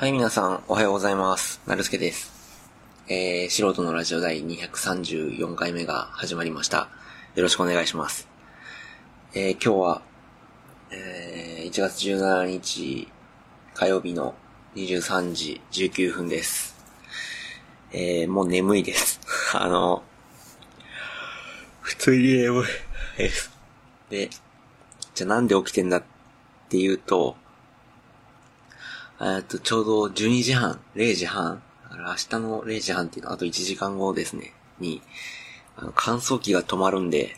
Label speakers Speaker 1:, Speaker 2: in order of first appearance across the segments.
Speaker 1: はい、皆さん、おはようございます。なるすけです。えー、素人のラジオ第234回目が始まりました。よろしくお願いします。えー、今日は、えー、1月17日火曜日の23時19分です。えー、もう眠いです。あの、普通に眠いです。で、じゃあなんで起きてんだっていうと、えっと、ちょうど12時半、0時半、明日の0時半っていうのはあと1時間後ですね、に、あの乾燥機が止まるんで、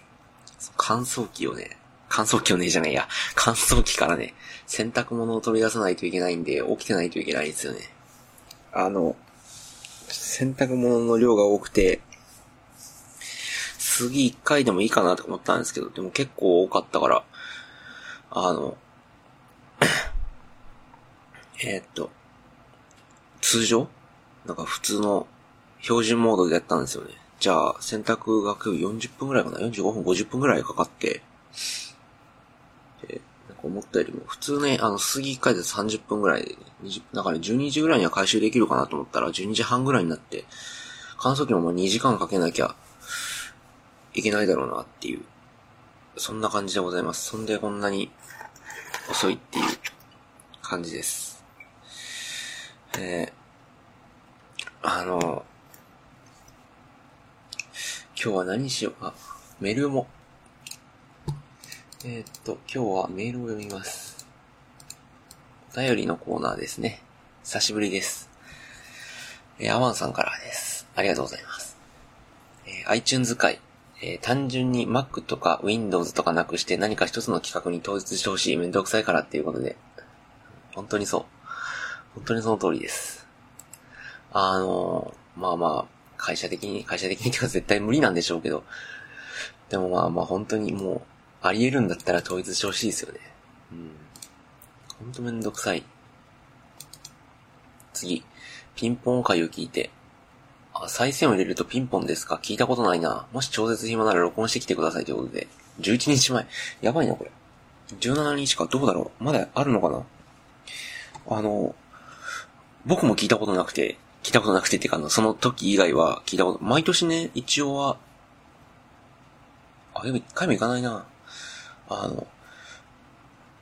Speaker 1: 乾燥機をね、乾燥機をねじゃないや、乾燥機からね、洗濯物を取り出さないといけないんで、起きてないといけないんですよね。あの、洗濯物の量が多くて、次1回でもいいかなと思ったんですけど、でも結構多かったから、あの、えーっと、通常？なんか普通の標準モードでやったんですよね。じゃあ、洗濯が40分くらいかな ?45 分、50分くらいかかって、で、なんか思ったよりも、普通ね、あの、過ぎ1回で30分くらいで、ね、20なんかね、12時ぐらいには回収できるかなと思ったら、12時半ぐらいになって、乾燥機ももう2時間かけなきゃいけないだろうなっていう、そんな感じでございます。そんでこんなに遅いっていう感じです。え、あの、今日は何しようか？メールも。えー、っと、今日はメールを読みます。お便りのコーナーですね。久しぶりです。えー、アワンさんからです。ありがとうございます。えー、iTunes 界、えー単純に Mac とか Windows とかなくして何か一つの企画に統一してほしいめんどくさいからっていうことで、本当にそう。本当にその通りです。あの、まあまあ、会社的に、会社的にっていうか絶対無理なんでしょうけど、でもまあまあ本当にもう、あり得るんだったら統一してほしいですよね。うん。本当めんどくさい。次、ピンポン回を聞いて、あ、再生を入れるとピンポンですか？聞いたことないな。もし超絶暇なら録音してきてくださいということで。11日前。やばいな、これ。17日か、どうだろうまだあるのかな？あの、僕も聞いたことなくて、聞いたことなくてっていうか、その時以外は聞いたこと、毎年ね、一応は、あ、でも一回も行かないな。あの、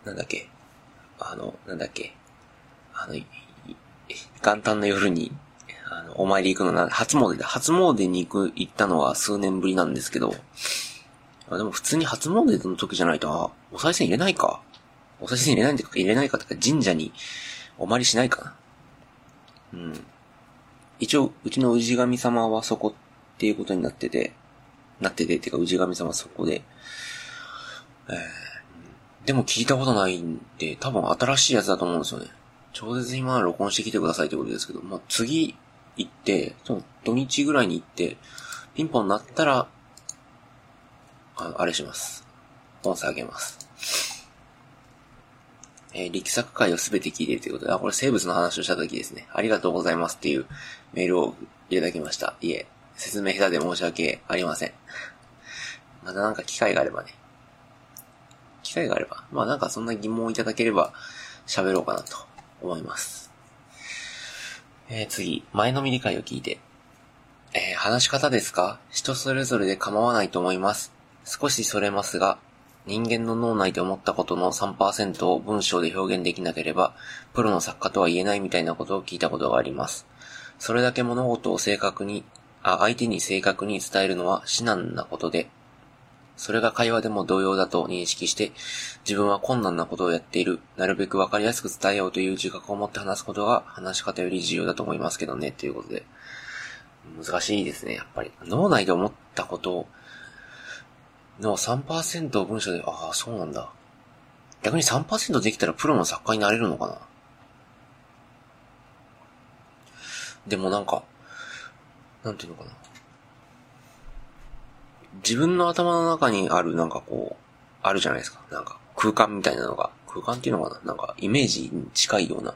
Speaker 1: なんだっけ、あの、なんだっけ、あの、元旦の夜に、あの、お参り行くのな、初詣だ。初詣に行く、行ったのは数年ぶりなんですけど、あでも普通に初詣の時じゃないと、あ、お賽銭入れないか。お賽銭入れないんか、入れないかとか、神社にお参りしないかな。うん。一応、うちの氏神様はそこっていうことになってて、なってて、っていうか、氏神様はそこで、えー、でも聞いたことないんで、多分新しいやつだと思うんですよね。超絶今録音してきてくださいってことですけど、まあ、次行って、その土日ぐらいに行って、ピンポン鳴ったら、あ、あれします。音声上げます。えー力作会をすべて聞いているということで、あ、これ生物の話をした時ですね。ありがとうございますっていうメールをいただきました。いえ、説明下手で申し訳ありません。またなんか機会があればね。機会があれば。まあなんかそんな疑問をいただければ喋ろうかなと思います。えー、次、前のみ理解を聞いて。えー話し方ですか？人それぞれで構わないと思います。少しそれますが、人間の脳内で思ったことの3%を文章で表現できなければ、プロの作家とは言えないみたいなことを聞いたことがあります。それだけ物事を正確に、あ、相手に正確に伝えるのは至難なことで、それが会話でも同様だと認識して、自分は困難なことをやっている、なるべくわかりやすく伝えようという自覚を持って話すことが話し方より重要だと思いますけどね、ということで。難しいですね、やっぱり。脳内で思ったことをの3%を文章で、ああ、そうなんだ。逆に3%できたらプロの作家になれるのかな？でもなんか、なんていうのかな？自分の頭の中にあるなんかこう、あるじゃないですか。なんか空間みたいなのが、空間っていうのかな？なんかイメージに近いような。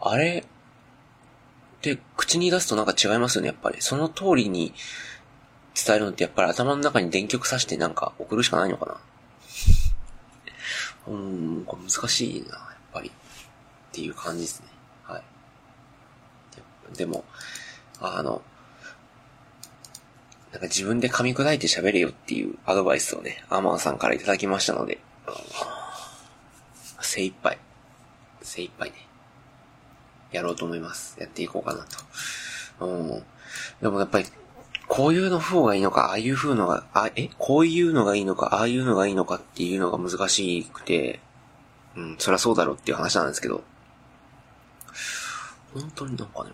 Speaker 1: あれって口に出すとなんか違いますよね、やっぱり。その通りに伝えるのってやっぱり頭の中に電極さしてなんか送るしかないのかなうん、難しいな、やっぱり。っていう感じですね。はい。でも、あの、なんか自分で噛み砕いて喋れよっていうアドバイスをね、アーマンさんからいただきましたので、精一杯、精一杯ね、やろうと思います。やっていこうかなと。うん。でもやっぱり、こういうの方がいいのか、ああいう風のが、あ、え？こういうのがいいのか、ああいうのがいいのかっていうのが難しくて、うん、そりゃそうだろうっていう話なんですけど、本当になんかね、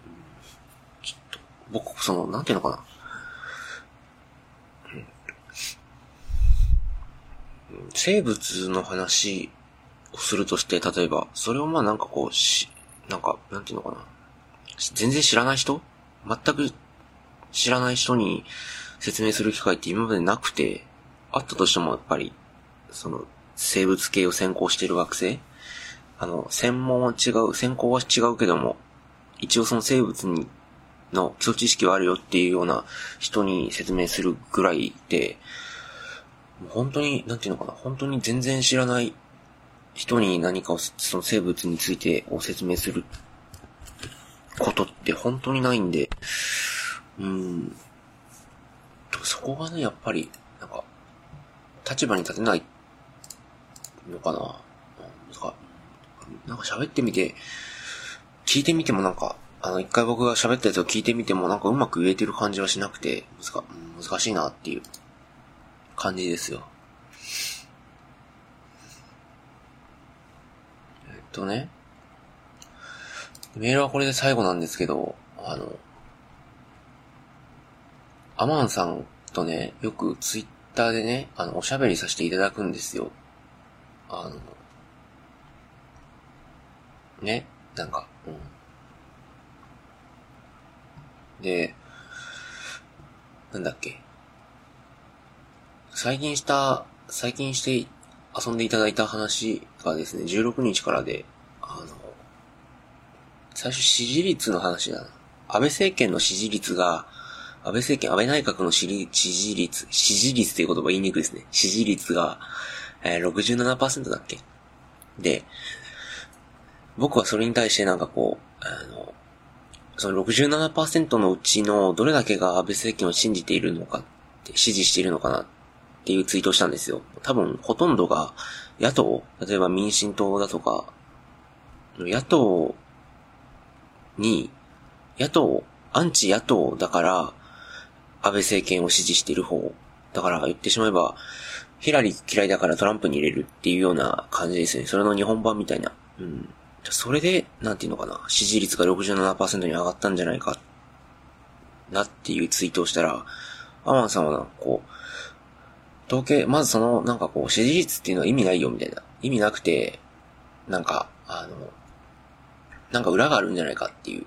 Speaker 1: ちょっと、僕、その、なんていうのかな。生物の話をするとして、例えば、それをまあなんかこう、し、なんか、なんていうのかな。全然知らない人？全く知らない人に説明する機会って今までなくて、あったとしてもやっぱり、その、生物系を専攻している学生あの、専門は違う、専攻は違うけども、一応その生物に、の基礎知識はあるよっていうような人に説明するぐらいで、本当に、なんていうのかな、本当に全然知らない人に何かを、その生物についてを説明することって本当にないんで、うん。そこがね、やっぱり、なんか、立場に立てないのかな。なんか、なんか喋ってみて、聞いてみてもなんか、あの、一回僕が喋ったやつを聞いてみてもなんかうまく言えてる感じはしなくて、難難しいなっていう感じですよ。えっとね、メールはこれで最後なんですけど、あの、アマンさんとね、よくツイッターでね、あの、おしゃべりさせていただくんですよ。あの、ね、なんか、うん。で、なんだっけ。最近した、最近して遊んでいただいた話がですね、16日からで、あの、最初支持率の話だな。安倍政権の支持率が、安倍政権、安倍内閣の支持率、支持率という言葉言いにくいですね。支持率が、えー、67%だっけ？で、僕はそれに対してなんかこう、あの、その67%のうちのどれだけが安倍政権を信じているのかって支持しているのかなっていうツイートをしたんですよ。多分ほとんどが野党、例えば民進党だとか、野党に、野党、アンチ野党だから、安倍政権を支持している方。だから言ってしまえば、ヒラリー嫌いだからトランプに入れるっていうような感じですね。それの日本版みたいな。うん。それで、なんていうのかな。支持率が67%に上がったんじゃないか。なっていうツイートをしたら、アマンさんはなんかこう、統計、まずその、なんかこう、支持率っていうのは意味ないよみたいな。意味なくて、なんか、あの、なんか裏があるんじゃないかっていう。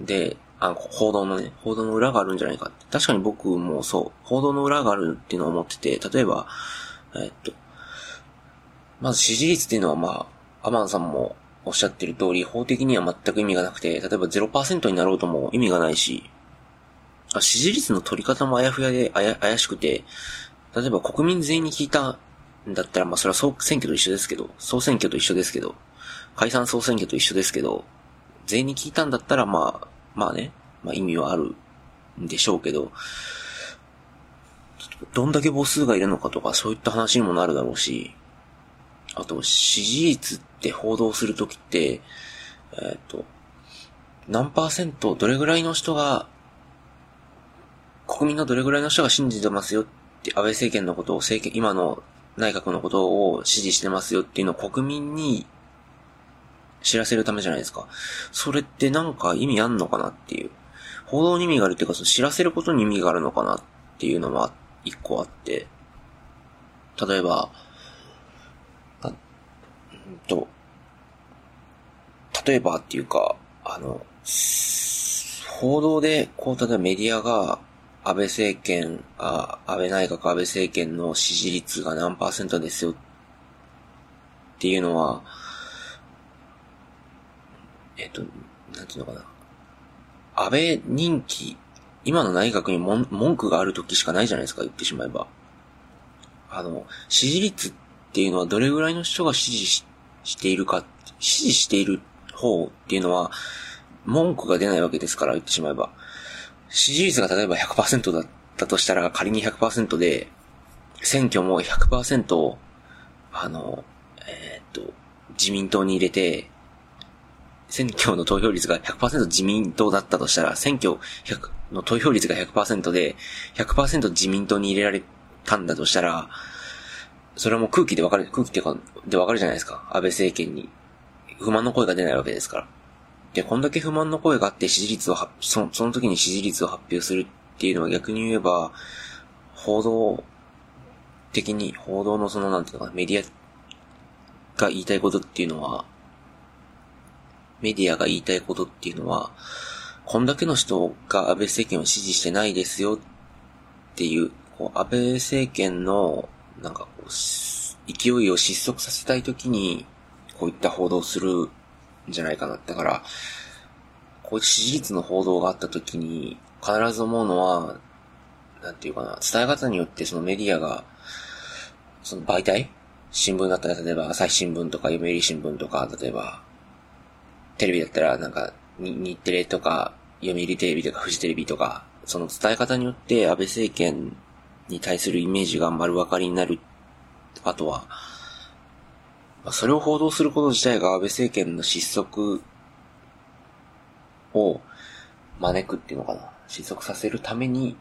Speaker 1: で、あの、報道のね、報道の裏があるんじゃないかって。確かに僕もそう、報道の裏があるっていうのを思ってて、例えば、えっと、まず支持率っていうのはまあ、アマンさんもおっしゃってる通り、法的には全く意味がなくて、例えば0%になろうとも意味がないし、あ支持率の取り方もあやふやで怪しくて、例えば国民全員に聞いたんだったら、まあそれは総選挙と一緒ですけど、総選挙と一緒ですけど、解散総選挙と一緒ですけど、全員に聞いたんだったら、まあ、まあね、まあ意味はあるんでしょうけど、どんだけ母数がいるのかとか、そういった話にもなるだろうし、あと、支持率って報道するときって、えっ、と、何パーセント、どれぐらいの人が、国民のどれぐらいの人が信じてますよって、安倍政権のことを、政権、今の内閣のことを支持してますよっていうのを国民に知らせるためじゃないですか。それってなんか意味あんのかなっていう。報道に意味があるっていうか、その知らせることに意味があるのかなっていうのは一個あって。例えば、あ、んと、例えばっていうか、あの、報道で、こう、例えばメディアが、安倍政権、あ安倍内閣安倍政権の支持率が何パーセントですよっていうのは、えっと、なんていうのかな。安倍人気、今の内閣に文句がある時しかないじゃないですか、言ってしまえば。あの、支持率っていうのはどれぐらいの人が支持ししているか、支持している方っていうのは、文句が出ないわけですから、言ってしまえば。支持率が例えば100%だったとしたら、仮に100%で、選挙も100%、あの、えー、っと、自民党に入れて、選挙の投票率が100%自民党だったとしたら、選挙の投票率が100%で、100%自民党に入れられたんだとしたら、それはもう空気でわかる、空気ってか、でわかるじゃないですか。安倍政権に。不満の声が出ないわけですから。で、こんだけ不満の声があって支持率をその、その時に支持率を発表するっていうのは逆に言えば、報道的に、報道のその、なんていうのか、メディアが言いたいことっていうのは、メディアが言いたいことっていうのは、こんだけの人が安倍政権を支持してないですよっていう、こう安倍政権の、なんかこう、勢いを失速させたいときに、こういった報道をするんじゃないかな。だから、こういう支持率の報道があったときに、必ず思うのは、なんていうかな、伝え方によってそのメディアが、その媒体？新聞だったら例えば朝日新聞とか読売新聞とか、例えば、テレビだったらなんか、日テレとか、読売テレビとかフジテレビとか、その伝え方によって安倍政権に対するイメージが丸分かりになる。あとは、それを報道すること自体が安倍政権の失速を招くっていうのかな。失速させるために、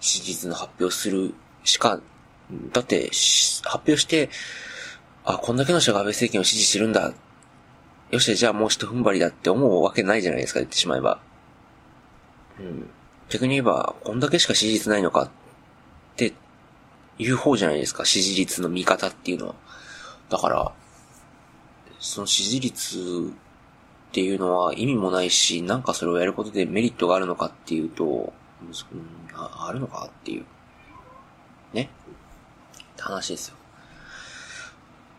Speaker 1: 史実の発表するしか、だって、発表して、あ、こんだけの人が安倍政権を支持してるんだ。よし、じゃあもう一踏ん張りだって思うわけないじゃないですか、言ってしまえば。うん。逆に言えば、こんだけしか支持率ないのかって言う方じゃないですか、支持率の見方っていうのは。だから、その支持率っていうのは意味もないし、なんかそれをやることでメリットがあるのかっていうと、うん、ああるのかっていう。ねって話ですよ。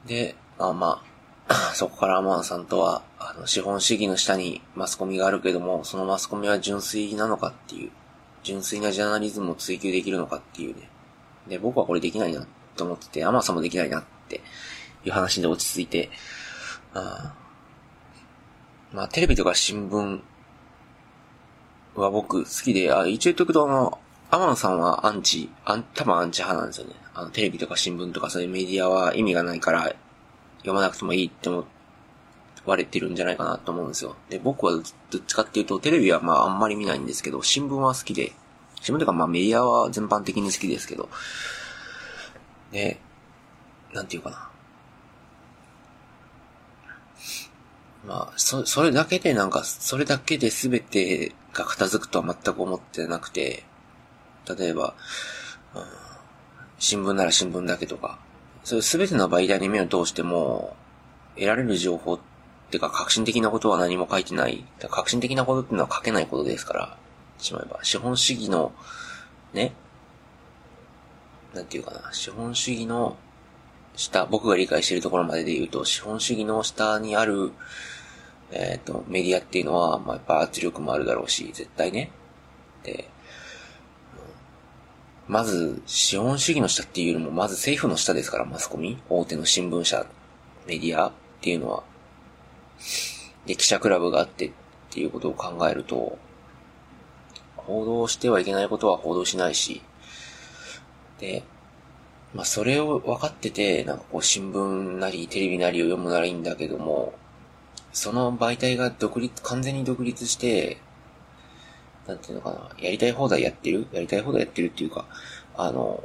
Speaker 1: で、あまあ、そこからアマンさんとは、あの、資本主義の下にマスコミがあるけども、そのマスコミは純粋なのかっていう、純粋なジャーナリズムを追求できるのかっていうね。で、僕はこれできないなと思ってて、アマンさんもできないなっていう話で落ち着いて、あまあ、テレビとか新聞は僕好きで、あ、一応言っとくとあの、アマンさんはアンチ、アン、多分アンチ派なんですよね。あの、テレビとか新聞とかそういうメディアは意味がないから読まなくてもいいって思われてるんじゃないかなと思うんですよ。で、僕はどっちかっていうと、テレビはまああんまり見ないんですけど、新聞は好きで、新聞というかまあメディアは全般的に好きですけど、で、なんていうかな。まあ、そ、それだけでなんか、それだけで全てが片付くとは全く思ってなくて、例えば、うん、新聞なら新聞だけとか、そういう全ての媒体に目を通しても、得られる情報っていうか革新的なことは何も書いてない。革新的なことっていうのは書けないことですから、しまえば。資本主義の、ね、なんていうかな、資本主義の下、僕が理解しているところまでで言うと、資本主義の下にある、えっ、ー、と、メディアっていうのは、まあ、やっぱ圧力もあるだろうし、絶対ね。で、まず、資本主義の下っていうよりも、まず政府の下ですから、マスコミ大手の新聞社、メディアっていうのは。で、記者クラブがあってっていうことを考えると、報道してはいけないことは報道しないし、で、まあそれを分かってて、なんかこう新聞なりテレビなりを読むならいいんだけども、その媒体が独立、完全に独立して、なんていうのかな、やりたい放題やってる？やりたい放題やってるっていうか、あの、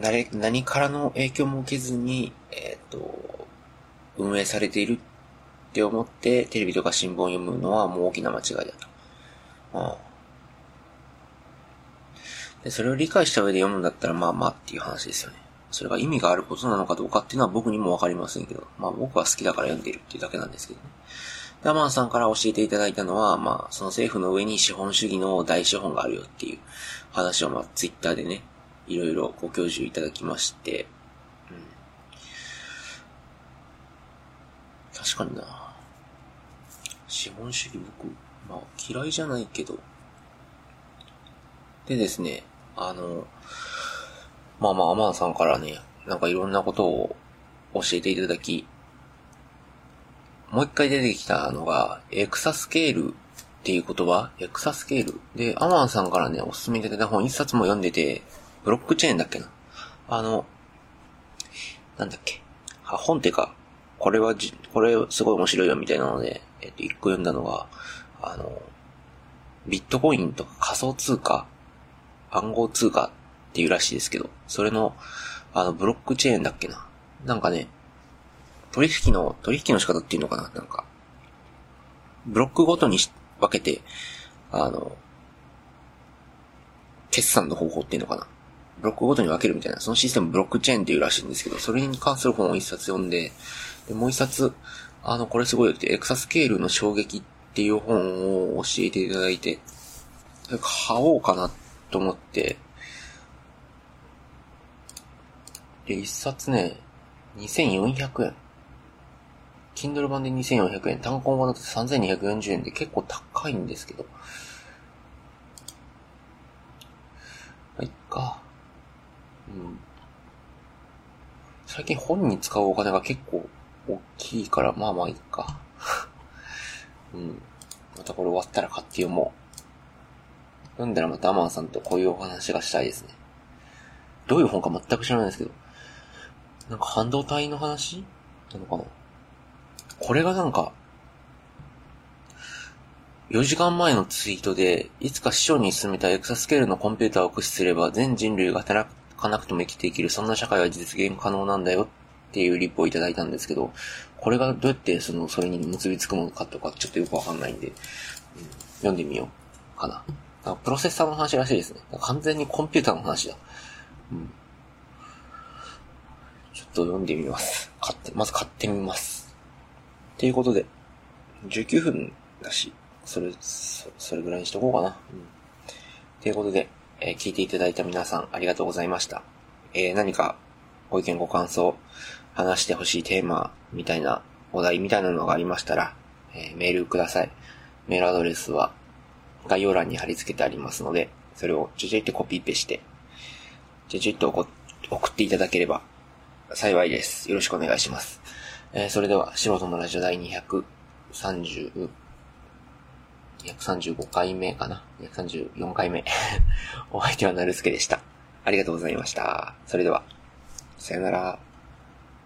Speaker 1: なれ、何からの影響も受けずに、えっ、ー、と、運営されているって思って、テレビとか新聞を読むのはもう大きな間違いだと。ああで、それを理解した上で読むんだったら、まあまあっていう話ですよね。それが意味があることなのかどうかっていうのは僕にもわかりませんけど、まあ僕は好きだから読んでいるっていうだけなんですけどね。で、アマンさんから教えていただいたのは、まあ、その政府の上に資本主義の大資本があるよっていう話を、まあ、ツイッターでね、いろいろご教授いただきまして、うん。確かにな。資本主義僕、まあ、嫌いじゃないけど、でですね、あの、まあまあ、アマンさんからね、なんかいろんなことを教えていただき、もう一回出てきたのが、エクサスケールっていう言葉？エクサスケールで、アマンさんからね、おすすめいただいた本一冊も読んでて、ブロックチェーンだっけな？あの、なんだっけ？本っていうか、これはじ、これすごい面白いよみたいなので、えっと、一個読んだのが、あの、ビットコインとか仮想通貨、暗号通貨っていうらしいですけど、それの、あの、ブロックチェーンだっけな？なんかね、取引の、取引の仕方っていうのかな？なんか、ブロックごとに分けて、あの、決算の方法っていうのかな？ブロックごとに分けるみたいな、そのシステムブロックチェーンっていうらしいんですけど、それに関する本を一冊読んで、で、もう一冊、あの、これすごいよって、エクサスケールの衝撃っていう本を教えていただいて、買おうかなと思って、で、一冊ね、2400円。Kindle 版で2400円、単行版だと3240円で結構高いんですけど。まあ、いっか。うん。最近本に使うお金が結構大きいから、まあまあいいか。うん。またこれ終わったら買って読もう。読んだらまたアマンさんとこういうお話がしたいですね。どういう本か全く知らないですけど。なんか半導体の話？なのかな？これがなんか、4時間前のツイートで、いつか師匠に進めたエクサスケールのコンピューターを駆使すれば全人類が働かなくても生きていける、そんな社会は実現可能なんだよっていうリップをいただいたんですけど、これがどうやってその、それに結びつくものかとかちょっとよくわかんないんで、うん、読んでみようかな。プロセッサーの話らしいですね。完全にコンピューターの話だ。うん。ちょっと読んでみます。買って、まず買ってみます。ということで、19分だし、それ、そそれぐらいにしとこうかな。うん。ということで、えー、聞いていただいた皆さんありがとうございました。えー、何かご意見ご感想、話してほしいテーマみたいな、お題みたいなのがありましたら、えー、メールください。メールアドレスは概要欄に貼り付けてありますので、それをちょちょいってコピーペして、ちょちょいっと送っていただければ幸いです。よろしくお願いします。えー、それでは、素人のラジオ第230、235回目かな ?234 回目。お相手はなるすけでした。ありがとうございました。それでは、さよなら。